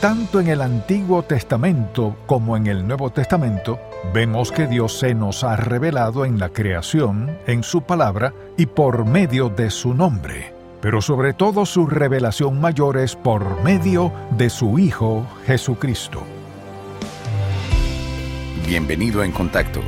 tanto en el Antiguo Testamento como en el Nuevo Testamento, vemos que Dios se nos ha revelado en la creación, en su palabra y por medio de su nombre. Pero sobre todo su revelación mayor es por medio de su Hijo Jesucristo. Bienvenido En Contacto,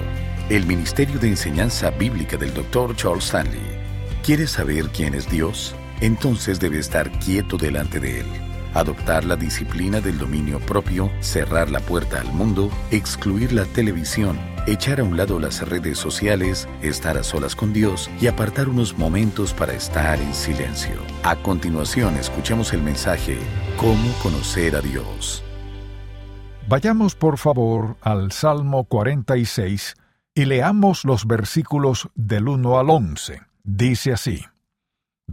el Ministerio de Enseñanza Bíblica del Dr. Charles Stanley. ¿Quieres saber quién es Dios? Entonces debe estar quieto delante de Él adoptar la disciplina del dominio propio, cerrar la puerta al mundo, excluir la televisión, echar a un lado las redes sociales, estar a solas con Dios y apartar unos momentos para estar en silencio. A continuación, escuchemos el mensaje Cómo conocer a Dios. Vayamos por favor al Salmo 46 y leamos los versículos del 1 al 11. Dice así,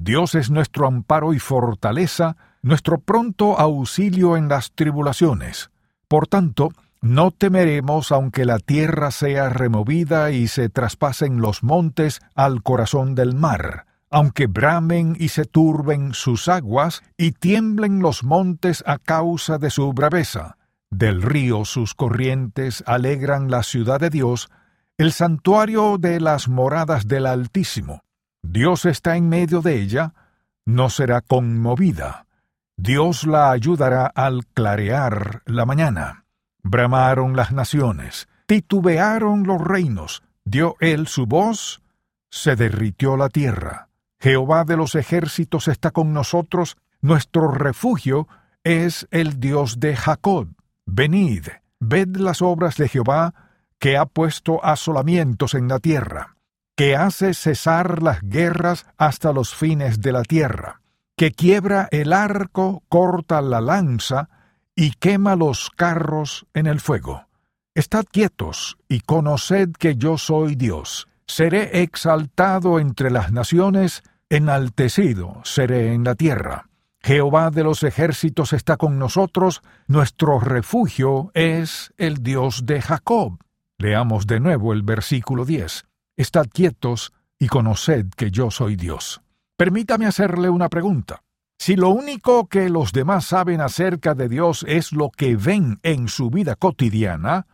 Dios es nuestro amparo y fortaleza, nuestro pronto auxilio en las tribulaciones. Por tanto, no temeremos aunque la tierra sea removida y se traspasen los montes al corazón del mar, aunque bramen y se turben sus aguas y tiemblen los montes a causa de su braveza. Del río sus corrientes alegran la ciudad de Dios, el santuario de las moradas del Altísimo. Dios está en medio de ella, no será conmovida. Dios la ayudará al clarear la mañana. Bramaron las naciones, titubearon los reinos, dio él su voz, se derritió la tierra. Jehová de los ejércitos está con nosotros, nuestro refugio es el Dios de Jacob. Venid, ved las obras de Jehová, que ha puesto asolamientos en la tierra, que hace cesar las guerras hasta los fines de la tierra que quiebra el arco, corta la lanza y quema los carros en el fuego. Estad quietos y conoced que yo soy Dios. Seré exaltado entre las naciones, enaltecido seré en la tierra. Jehová de los ejércitos está con nosotros, nuestro refugio es el Dios de Jacob. Leamos de nuevo el versículo 10. Estad quietos y conoced que yo soy Dios. Permítame hacerle una pregunta. Si lo único que los demás saben acerca de Dios es lo que ven en su vida cotidiana,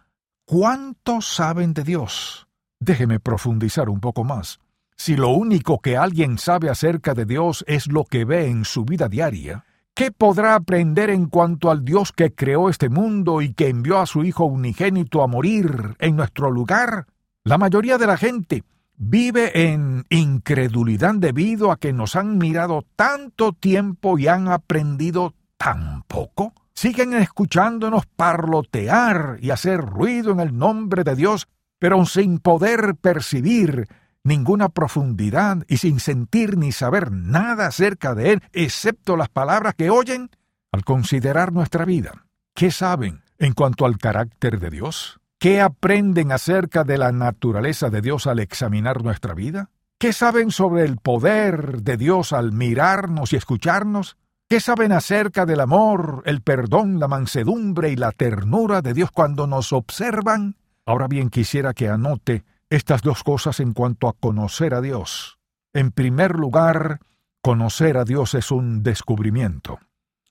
¿cuánto saben de Dios? Déjeme profundizar un poco más. Si lo único que alguien sabe acerca de Dios es lo que ve en su vida diaria, ¿qué podrá aprender en cuanto al Dios que creó este mundo y que envió a su Hijo unigénito a morir en nuestro lugar? La mayoría de la gente vive en incredulidad debido a que nos han mirado tanto tiempo y han aprendido tan poco? Siguen escuchándonos parlotear y hacer ruido en el nombre de Dios, pero sin poder percibir ninguna profundidad y sin sentir ni saber nada acerca de Él, excepto las palabras que oyen al considerar nuestra vida. ¿Qué saben en cuanto al carácter de Dios? ¿Qué aprenden acerca de la naturaleza de Dios al examinar nuestra vida? ¿Qué saben sobre el poder de Dios al mirarnos y escucharnos? ¿Qué saben acerca del amor, el perdón, la mansedumbre y la ternura de Dios cuando nos observan? Ahora bien, quisiera que anote estas dos cosas en cuanto a conocer a Dios. En primer lugar, conocer a Dios es un descubrimiento.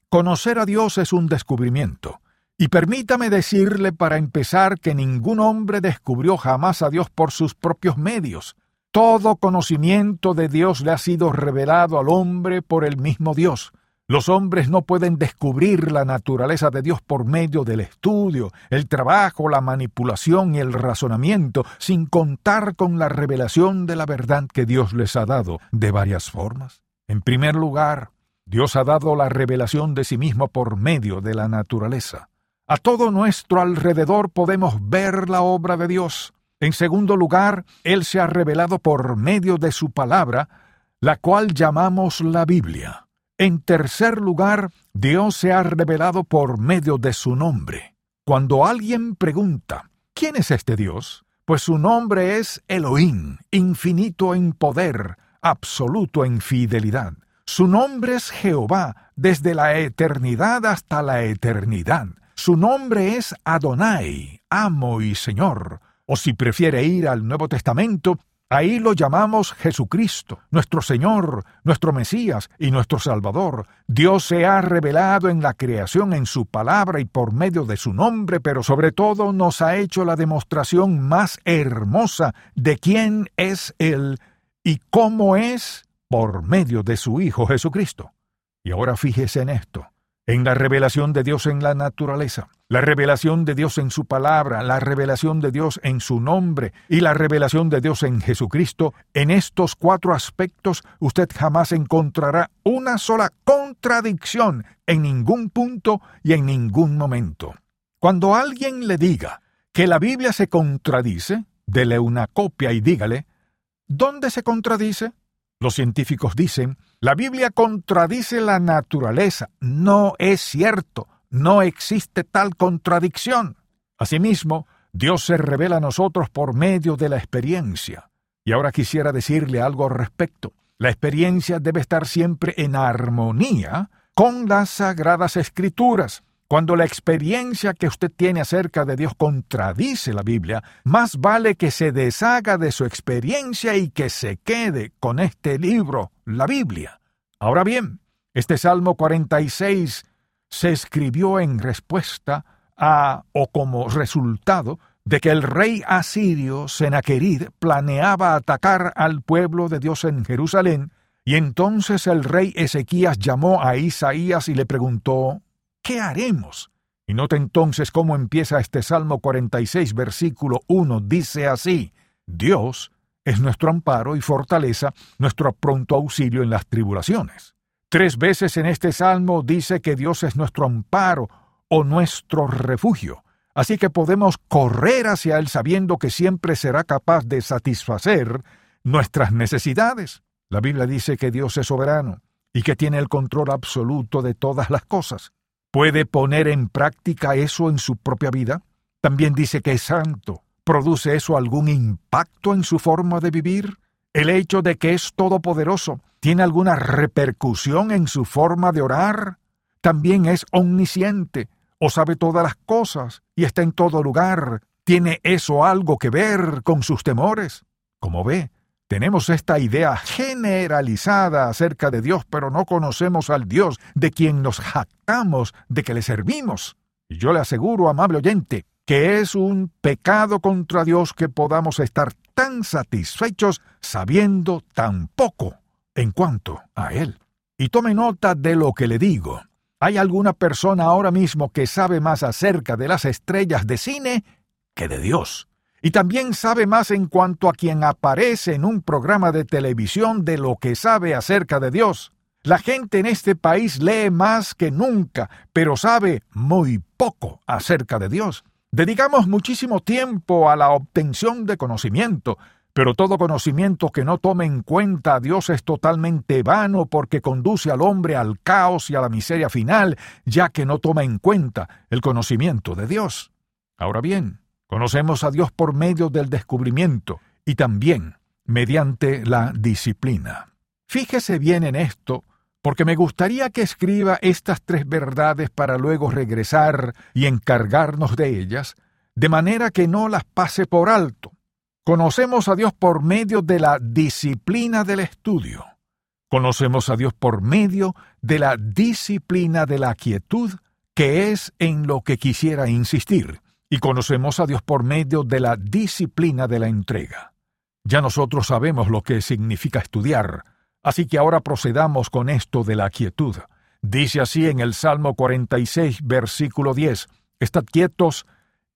Conocer a Dios es un descubrimiento. Y permítame decirle para empezar que ningún hombre descubrió jamás a Dios por sus propios medios. Todo conocimiento de Dios le ha sido revelado al hombre por el mismo Dios. Los hombres no pueden descubrir la naturaleza de Dios por medio del estudio, el trabajo, la manipulación y el razonamiento, sin contar con la revelación de la verdad que Dios les ha dado de varias formas. En primer lugar, Dios ha dado la revelación de sí mismo por medio de la naturaleza. A todo nuestro alrededor podemos ver la obra de Dios. En segundo lugar, Él se ha revelado por medio de su palabra, la cual llamamos la Biblia. En tercer lugar, Dios se ha revelado por medio de su nombre. Cuando alguien pregunta, ¿quién es este Dios? Pues su nombre es Elohim, infinito en poder, absoluto en fidelidad. Su nombre es Jehová, desde la eternidad hasta la eternidad. Su nombre es Adonai, amo y Señor. O si prefiere ir al Nuevo Testamento, Ahí lo llamamos Jesucristo, nuestro Señor, nuestro Mesías y nuestro Salvador. Dios se ha revelado en la creación, en su palabra y por medio de su nombre, pero sobre todo nos ha hecho la demostración más hermosa de quién es Él y cómo es por medio de su Hijo Jesucristo. Y ahora fíjese en esto en la revelación de Dios en la naturaleza, la revelación de Dios en su palabra, la revelación de Dios en su nombre y la revelación de Dios en Jesucristo, en estos cuatro aspectos usted jamás encontrará una sola contradicción en ningún punto y en ningún momento. Cuando alguien le diga que la Biblia se contradice, dele una copia y dígale, ¿dónde se contradice? Los científicos dicen, la Biblia contradice la naturaleza. No es cierto, no existe tal contradicción. Asimismo, Dios se revela a nosotros por medio de la experiencia. Y ahora quisiera decirle algo al respecto. La experiencia debe estar siempre en armonía con las sagradas escrituras. Cuando la experiencia que usted tiene acerca de Dios contradice la Biblia, más vale que se deshaga de su experiencia y que se quede con este libro, la Biblia. Ahora bien, este Salmo 46 se escribió en respuesta a o como resultado de que el rey asirio Senaquerid planeaba atacar al pueblo de Dios en Jerusalén, y entonces el rey Ezequías llamó a Isaías y le preguntó ¿qué haremos? Y note entonces cómo empieza este Salmo 46, versículo 1. Dice así, Dios es nuestro amparo y fortaleza, nuestro pronto auxilio en las tribulaciones. Tres veces en este Salmo dice que Dios es nuestro amparo o nuestro refugio, así que podemos correr hacia Él sabiendo que siempre será capaz de satisfacer nuestras necesidades. La Biblia dice que Dios es soberano y que tiene el control absoluto de todas las cosas. ¿Puede poner en práctica eso en su propia vida? También dice que es santo. ¿Produce eso algún impacto en su forma de vivir? ¿El hecho de que es todopoderoso tiene alguna repercusión en su forma de orar? También es omnisciente, o sabe todas las cosas, y está en todo lugar. ¿Tiene eso algo que ver con sus temores? Como ve, tenemos esta idea generalizada acerca de Dios, pero no conocemos al Dios de quien nos jactamos de que le servimos. Y yo le aseguro, amable oyente, que es un pecado contra Dios que podamos estar tan satisfechos sabiendo tan poco en cuanto a Él. Y tome nota de lo que le digo. ¿Hay alguna persona ahora mismo que sabe más acerca de las estrellas de cine que de Dios? Y también sabe más en cuanto a quien aparece en un programa de televisión de lo que sabe acerca de Dios. La gente en este país lee más que nunca, pero sabe muy poco acerca de Dios. Dedicamos muchísimo tiempo a la obtención de conocimiento, pero todo conocimiento que no tome en cuenta a Dios es totalmente vano porque conduce al hombre al caos y a la miseria final, ya que no toma en cuenta el conocimiento de Dios. Ahora bien, Conocemos a Dios por medio del descubrimiento y también mediante la disciplina. Fíjese bien en esto, porque me gustaría que escriba estas tres verdades para luego regresar y encargarnos de ellas, de manera que no las pase por alto. Conocemos a Dios por medio de la disciplina del estudio. Conocemos a Dios por medio de la disciplina de la quietud, que es en lo que quisiera insistir y conocemos a Dios por medio de la disciplina de la entrega. Ya nosotros sabemos lo que significa estudiar, así que ahora procedamos con esto de la quietud. Dice así en el Salmo 46, versículo 10, Estad quietos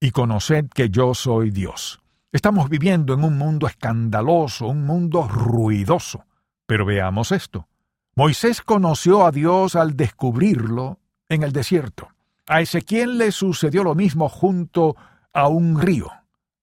y conoced que yo soy Dios. Estamos viviendo en un mundo escandaloso, un mundo ruidoso. Pero veamos esto. Moisés conoció a Dios al descubrirlo en el desierto. A Ezequiel le sucedió lo mismo junto a un río,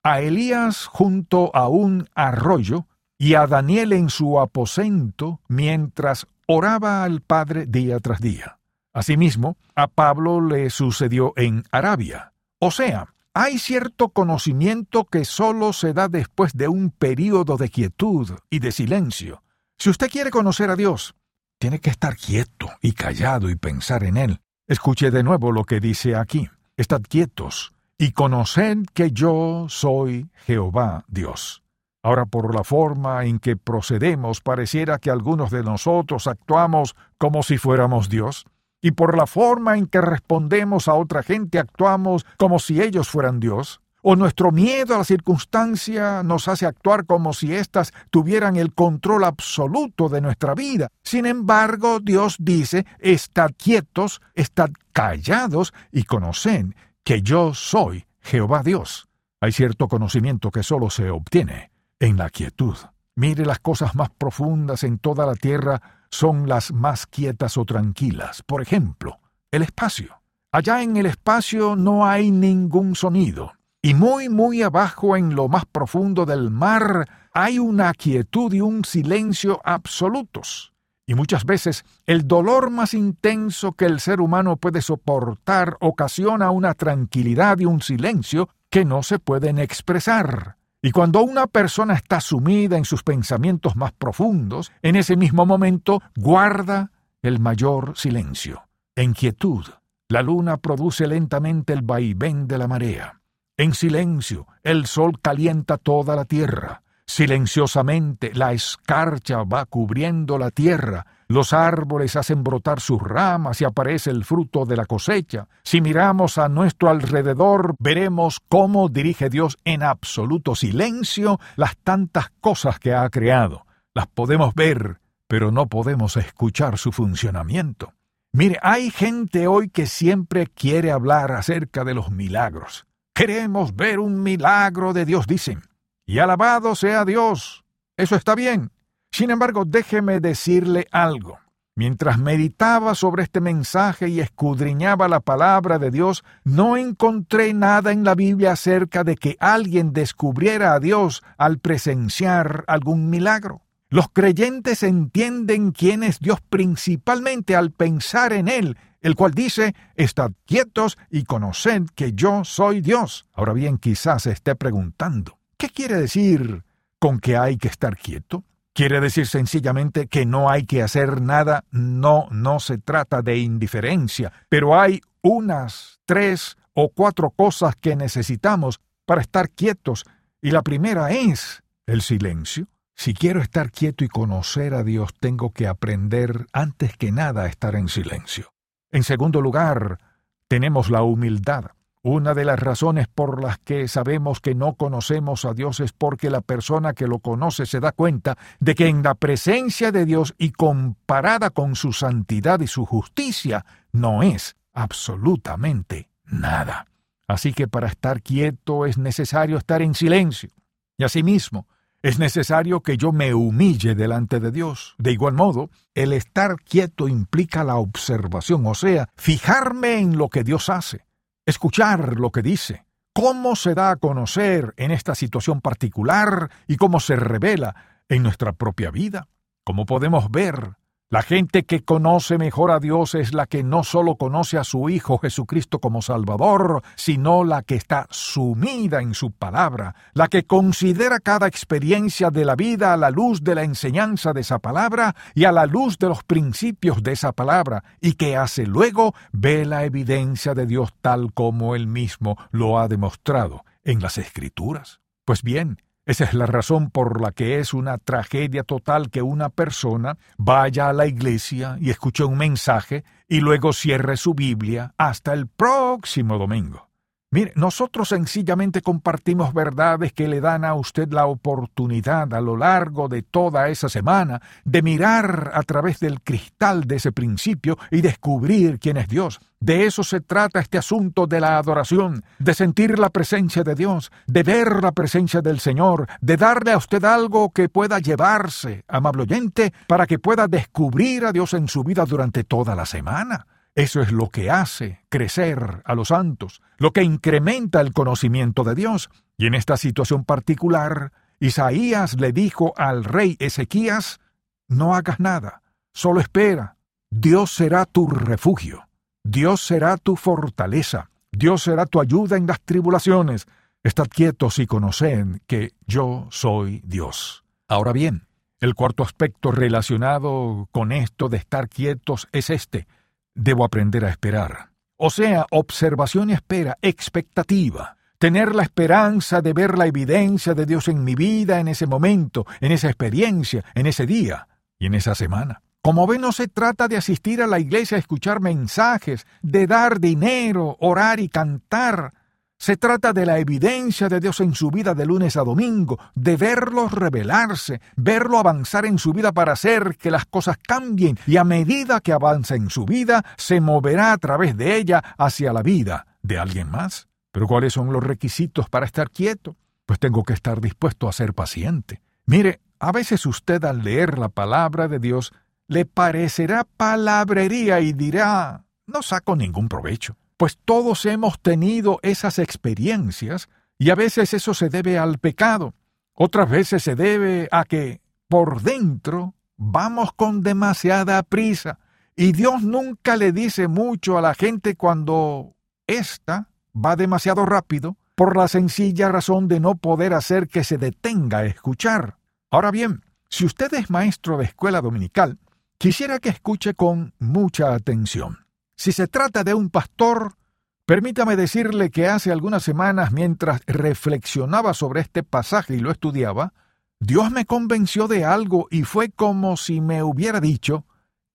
a Elías junto a un arroyo, y a Daniel en su aposento mientras oraba al Padre día tras día. Asimismo, a Pablo le sucedió en Arabia. O sea, hay cierto conocimiento que solo se da después de un período de quietud y de silencio. Si usted quiere conocer a Dios, tiene que estar quieto y callado y pensar en Él. Escuche de nuevo lo que dice aquí. Estad quietos y conoced que yo soy Jehová Dios. Ahora, por la forma en que procedemos, pareciera que algunos de nosotros actuamos como si fuéramos Dios, y por la forma en que respondemos a otra gente actuamos como si ellos fueran Dios, o nuestro miedo a la circunstancia nos hace actuar como si éstas tuvieran el control absoluto de nuestra vida. Sin embargo, Dios dice, estad quietos, estad callados y conocen que yo soy Jehová Dios. Hay cierto conocimiento que solo se obtiene en la quietud. Mire, las cosas más profundas en toda la tierra son las más quietas o tranquilas. Por ejemplo, el espacio. Allá en el espacio no hay ningún sonido. Y muy, muy abajo, en lo más profundo del mar, hay una quietud y un silencio absolutos. Y muchas veces el dolor más intenso que el ser humano puede soportar ocasiona una tranquilidad y un silencio que no se pueden expresar. Y cuando una persona está sumida en sus pensamientos más profundos, en ese mismo momento guarda el mayor silencio. En quietud, la luna produce lentamente el vaivén de la marea. En silencio, el sol calienta toda la tierra. Silenciosamente, la escarcha va cubriendo la tierra, los árboles hacen brotar sus ramas y aparece el fruto de la cosecha. Si miramos a nuestro alrededor, veremos cómo dirige Dios en absoluto silencio las tantas cosas que ha creado. Las podemos ver, pero no podemos escuchar su funcionamiento. Mire, hay gente hoy que siempre quiere hablar acerca de los milagros. Queremos ver un milagro de Dios, dicen. Y alabado sea Dios. Eso está bien. Sin embargo, déjeme decirle algo. Mientras meditaba sobre este mensaje y escudriñaba la palabra de Dios, no encontré nada en la Biblia acerca de que alguien descubriera a Dios al presenciar algún milagro. Los creyentes entienden quién es Dios principalmente al pensar en Él, el cual dice, Estad quietos y conoced que yo soy Dios. Ahora bien, quizás se esté preguntando, ¿qué quiere decir con que hay que estar quieto? Quiere decir sencillamente que no hay que hacer nada, no, no se trata de indiferencia, pero hay unas tres o cuatro cosas que necesitamos para estar quietos, y la primera es el silencio. Si quiero estar quieto y conocer a Dios, tengo que aprender antes que nada a estar en silencio. En segundo lugar, tenemos la humildad. Una de las razones por las que sabemos que no conocemos a Dios es porque la persona que lo conoce se da cuenta de que en la presencia de Dios y comparada con su santidad y su justicia, no es absolutamente nada. Así que para estar quieto es necesario estar en silencio. Y asimismo, es necesario que yo me humille delante de Dios. De igual modo, el estar quieto implica la observación, o sea, fijarme en lo que Dios hace escuchar lo que dice, cómo se da a conocer en esta situación particular y cómo se revela en nuestra propia vida. Como podemos ver, la gente que conoce mejor a Dios es la que no solo conoce a su Hijo Jesucristo como Salvador, sino la que está sumida en su palabra, la que considera cada experiencia de la vida a la luz de la enseñanza de esa palabra y a la luz de los principios de esa palabra, y que hace luego ve la evidencia de Dios tal como él mismo lo ha demostrado en las Escrituras. Pues bien, esa es la razón por la que es una tragedia total que una persona vaya a la iglesia y escuche un mensaje y luego cierre su Biblia hasta el próximo domingo. Mire, nosotros sencillamente compartimos verdades que le dan a usted la oportunidad a lo largo de toda esa semana de mirar a través del cristal de ese principio y descubrir quién es Dios. De eso se trata este asunto de la adoración, de sentir la presencia de Dios, de ver la presencia del Señor, de darle a usted algo que pueda llevarse, amable oyente, para que pueda descubrir a Dios en su vida durante toda la semana. Eso es lo que hace crecer a los santos, lo que incrementa el conocimiento de Dios. Y en esta situación particular, Isaías le dijo al rey Ezequías, no hagas nada, solo espera. Dios será tu refugio, Dios será tu fortaleza, Dios será tu ayuda en las tribulaciones. Estad quietos y conoced que yo soy Dios. Ahora bien, el cuarto aspecto relacionado con esto de estar quietos es este. Debo aprender a esperar. O sea, observación y espera, expectativa. tener la esperanza de ver la evidencia de Dios en mi vida en ese momento, en esa experiencia, en ese día y en esa semana. Como ve, no se trata de asistir a la iglesia a escuchar mensajes, de dar dinero, orar y cantar. Se trata de la evidencia de Dios en su vida de lunes a domingo, de verlo revelarse, verlo avanzar en su vida para hacer que las cosas cambien y a medida que avanza en su vida, se moverá a través de ella hacia la vida de alguien más. Pero ¿cuáles son los requisitos para estar quieto? Pues tengo que estar dispuesto a ser paciente. Mire, a veces usted al leer la palabra de Dios le parecerá palabrería y dirá, no saco ningún provecho. Pues todos hemos tenido esas experiencias y a veces eso se debe al pecado, otras veces se debe a que por dentro vamos con demasiada prisa y Dios nunca le dice mucho a la gente cuando ésta va demasiado rápido por la sencilla razón de no poder hacer que se detenga a escuchar. Ahora bien, si usted es maestro de escuela dominical, quisiera que escuche con mucha atención. Si se trata de un pastor, permítame decirle que hace algunas semanas, mientras reflexionaba sobre este pasaje y lo estudiaba, Dios me convenció de algo y fue como si me hubiera dicho,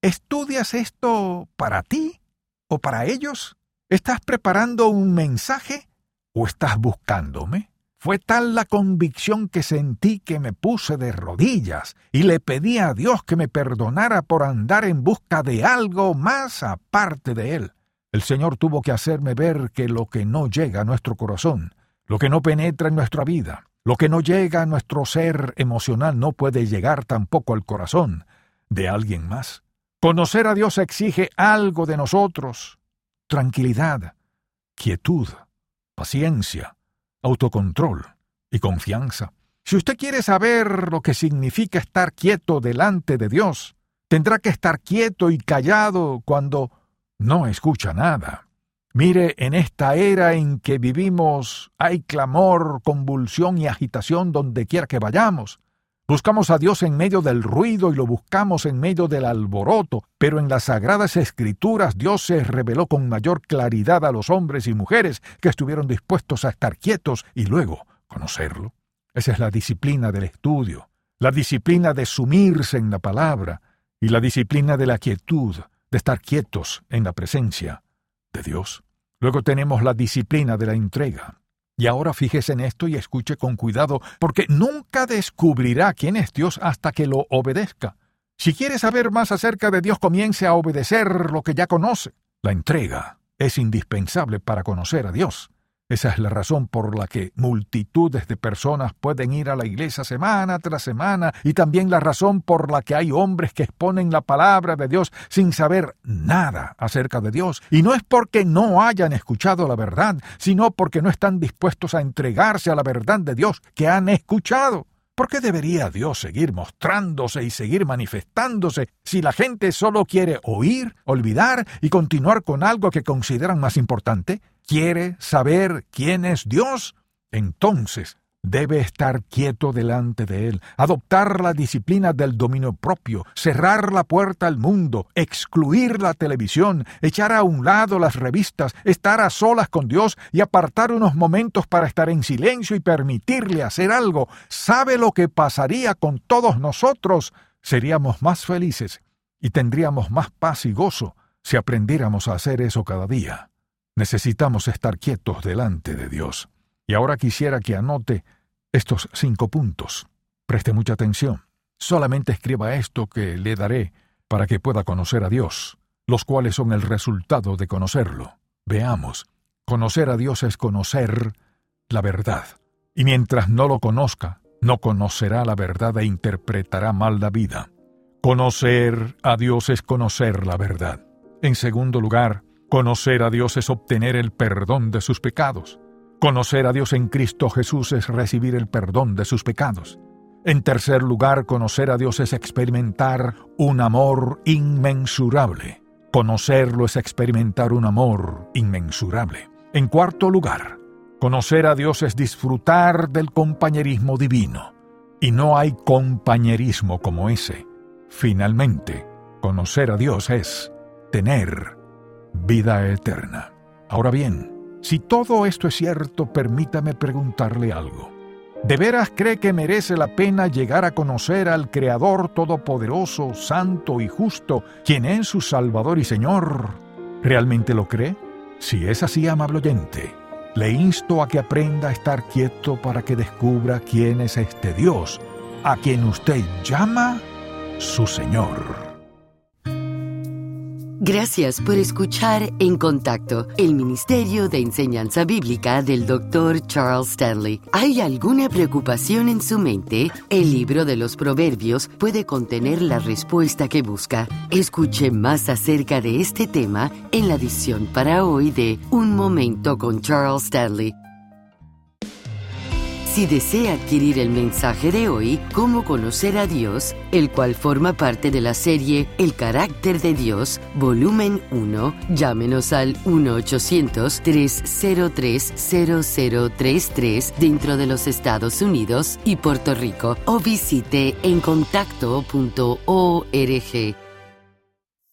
¿estudias esto para ti o para ellos? ¿Estás preparando un mensaje o estás buscándome? Fue tal la convicción que sentí que me puse de rodillas y le pedí a Dios que me perdonara por andar en busca de algo más aparte de Él. El Señor tuvo que hacerme ver que lo que no llega a nuestro corazón, lo que no penetra en nuestra vida, lo que no llega a nuestro ser emocional no puede llegar tampoco al corazón de alguien más. Conocer a Dios exige algo de nosotros, tranquilidad, quietud, paciencia, autocontrol y confianza. Si usted quiere saber lo que significa estar quieto delante de Dios, tendrá que estar quieto y callado cuando no escucha nada. Mire, en esta era en que vivimos hay clamor, convulsión y agitación donde quiera que vayamos. Buscamos a Dios en medio del ruido y lo buscamos en medio del alboroto, pero en las sagradas escrituras Dios se reveló con mayor claridad a los hombres y mujeres que estuvieron dispuestos a estar quietos y luego conocerlo. Esa es la disciplina del estudio, la disciplina de sumirse en la palabra y la disciplina de la quietud, de estar quietos en la presencia de Dios. Luego tenemos la disciplina de la entrega. Y ahora fíjese en esto y escuche con cuidado, porque nunca descubrirá quién es Dios hasta que lo obedezca. Si quiere saber más acerca de Dios, comience a obedecer lo que ya conoce. La entrega es indispensable para conocer a Dios. Esa es la razón por la que multitudes de personas pueden ir a la iglesia semana tras semana y también la razón por la que hay hombres que exponen la palabra de Dios sin saber nada acerca de Dios. Y no es porque no hayan escuchado la verdad, sino porque no están dispuestos a entregarse a la verdad de Dios que han escuchado. ¿Por qué debería Dios seguir mostrándose y seguir manifestándose si la gente solo quiere oír, olvidar y continuar con algo que consideran más importante? ¿Quiere saber quién es Dios? Entonces debe estar quieto delante de Él, adoptar la disciplina del dominio propio, cerrar la puerta al mundo, excluir la televisión, echar a un lado las revistas, estar a solas con Dios y apartar unos momentos para estar en silencio y permitirle hacer algo. ¿Sabe lo que pasaría con todos nosotros? Seríamos más felices y tendríamos más paz y gozo si aprendiéramos a hacer eso cada día. Necesitamos estar quietos delante de Dios. Y ahora quisiera que anote estos cinco puntos. Preste mucha atención. Solamente escriba esto que le daré para que pueda conocer a Dios, los cuales son el resultado de conocerlo. Veamos. Conocer a Dios es conocer la verdad. Y mientras no lo conozca, no conocerá la verdad e interpretará mal la vida. Conocer a Dios es conocer la verdad. En segundo lugar, conocer a Dios es obtener el perdón de sus pecados. Conocer a Dios en Cristo Jesús es recibir el perdón de sus pecados. En tercer lugar, conocer a Dios es experimentar un amor inmensurable. Conocerlo es experimentar un amor inmensurable. En cuarto lugar, conocer a Dios es disfrutar del compañerismo divino. Y no hay compañerismo como ese. Finalmente, conocer a Dios es tener vida eterna. Ahora bien, Si todo esto es cierto, permítame preguntarle algo. ¿De veras cree que merece la pena llegar a conocer al Creador Todopoderoso, Santo y Justo, quien es su Salvador y Señor? ¿Realmente lo cree? Si es así, amable oyente, le insto a que aprenda a estar quieto para que descubra quién es este Dios, a quien usted llama su Señor. Gracias por escuchar En Contacto, el Ministerio de Enseñanza Bíblica del Dr. Charles Stanley. ¿Hay alguna preocupación en su mente? El libro de los Proverbios puede contener la respuesta que busca. Escuche más acerca de este tema en la edición para hoy de Un Momento con Charles Stanley si desea adquirir el mensaje de hoy, Cómo conocer a Dios, el cual forma parte de la serie El carácter de Dios, volumen 1, llámenos al 1-800-303-0033 dentro de los Estados Unidos y Puerto Rico o visite encontacto.org.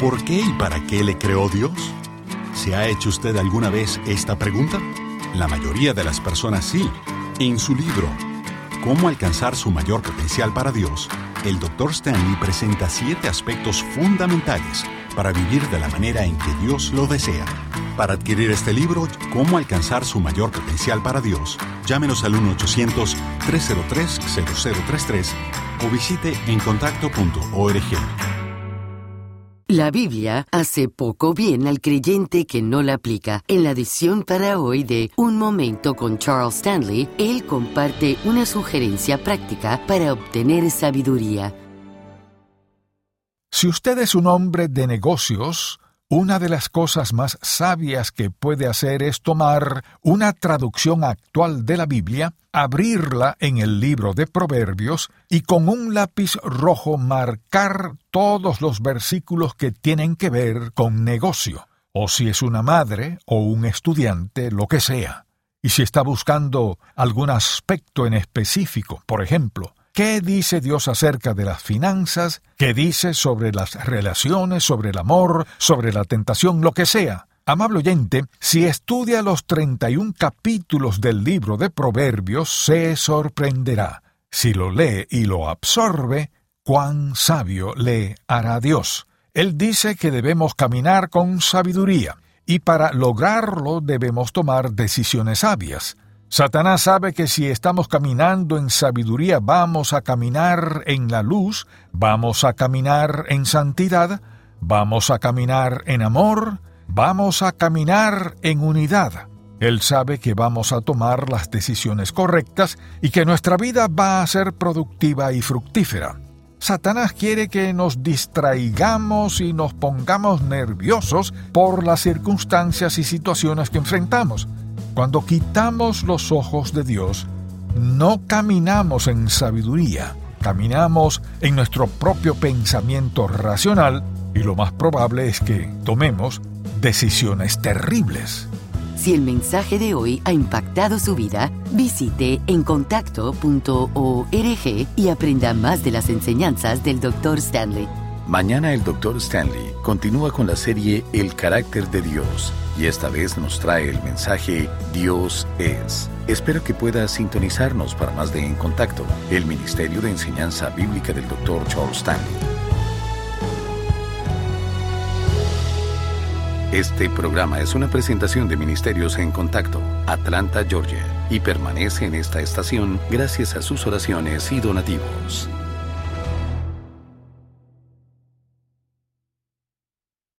¿Por qué y para qué le creó Dios? ¿Se ha hecho usted alguna vez esta pregunta? La mayoría de las personas sí. En su libro, Cómo alcanzar su mayor potencial para Dios, el Dr. Stanley presenta siete aspectos fundamentales para vivir de la manera en que Dios lo desea. Para adquirir este libro, Cómo alcanzar su mayor potencial para Dios, llámenos al 1-800-303-0033 o visite encontacto.org. La Biblia hace poco bien al creyente que no la aplica. En la edición para hoy de Un Momento con Charles Stanley, él comparte una sugerencia práctica para obtener sabiduría. Si usted es un hombre de negocios, una de las cosas más sabias que puede hacer es tomar una traducción actual de la Biblia, abrirla en el libro de Proverbios y con un lápiz rojo marcar todos los versículos que tienen que ver con negocio, o si es una madre o un estudiante, lo que sea. Y si está buscando algún aspecto en específico, por ejemplo, ¿Qué dice Dios acerca de las finanzas? ¿Qué dice sobre las relaciones, sobre el amor, sobre la tentación, lo que sea? Amable oyente, si estudia los 31 capítulos del libro de Proverbios, se sorprenderá. Si lo lee y lo absorbe, cuán sabio le hará Dios. Él dice que debemos caminar con sabiduría, y para lograrlo debemos tomar decisiones sabias. Satanás sabe que si estamos caminando en sabiduría vamos a caminar en la luz, vamos a caminar en santidad, vamos a caminar en amor, vamos a caminar en unidad. Él sabe que vamos a tomar las decisiones correctas y que nuestra vida va a ser productiva y fructífera. Satanás quiere que nos distraigamos y nos pongamos nerviosos por las circunstancias y situaciones que enfrentamos. Cuando quitamos los ojos de Dios, no caminamos en sabiduría, caminamos en nuestro propio pensamiento racional y lo más probable es que tomemos decisiones terribles. Si el mensaje de hoy ha impactado su vida, visite encontacto.org y aprenda más de las enseñanzas del Dr. Stanley. Mañana el Dr. Stanley continúa con la serie El carácter de Dios y esta vez nos trae el mensaje Dios es. Espero que pueda sintonizarnos para más de En Contacto, el Ministerio de Enseñanza Bíblica del Dr. Charles Stanley. Este programa es una presentación de Ministerios en Contacto, Atlanta, Georgia, y permanece en esta estación gracias a sus oraciones y donativos.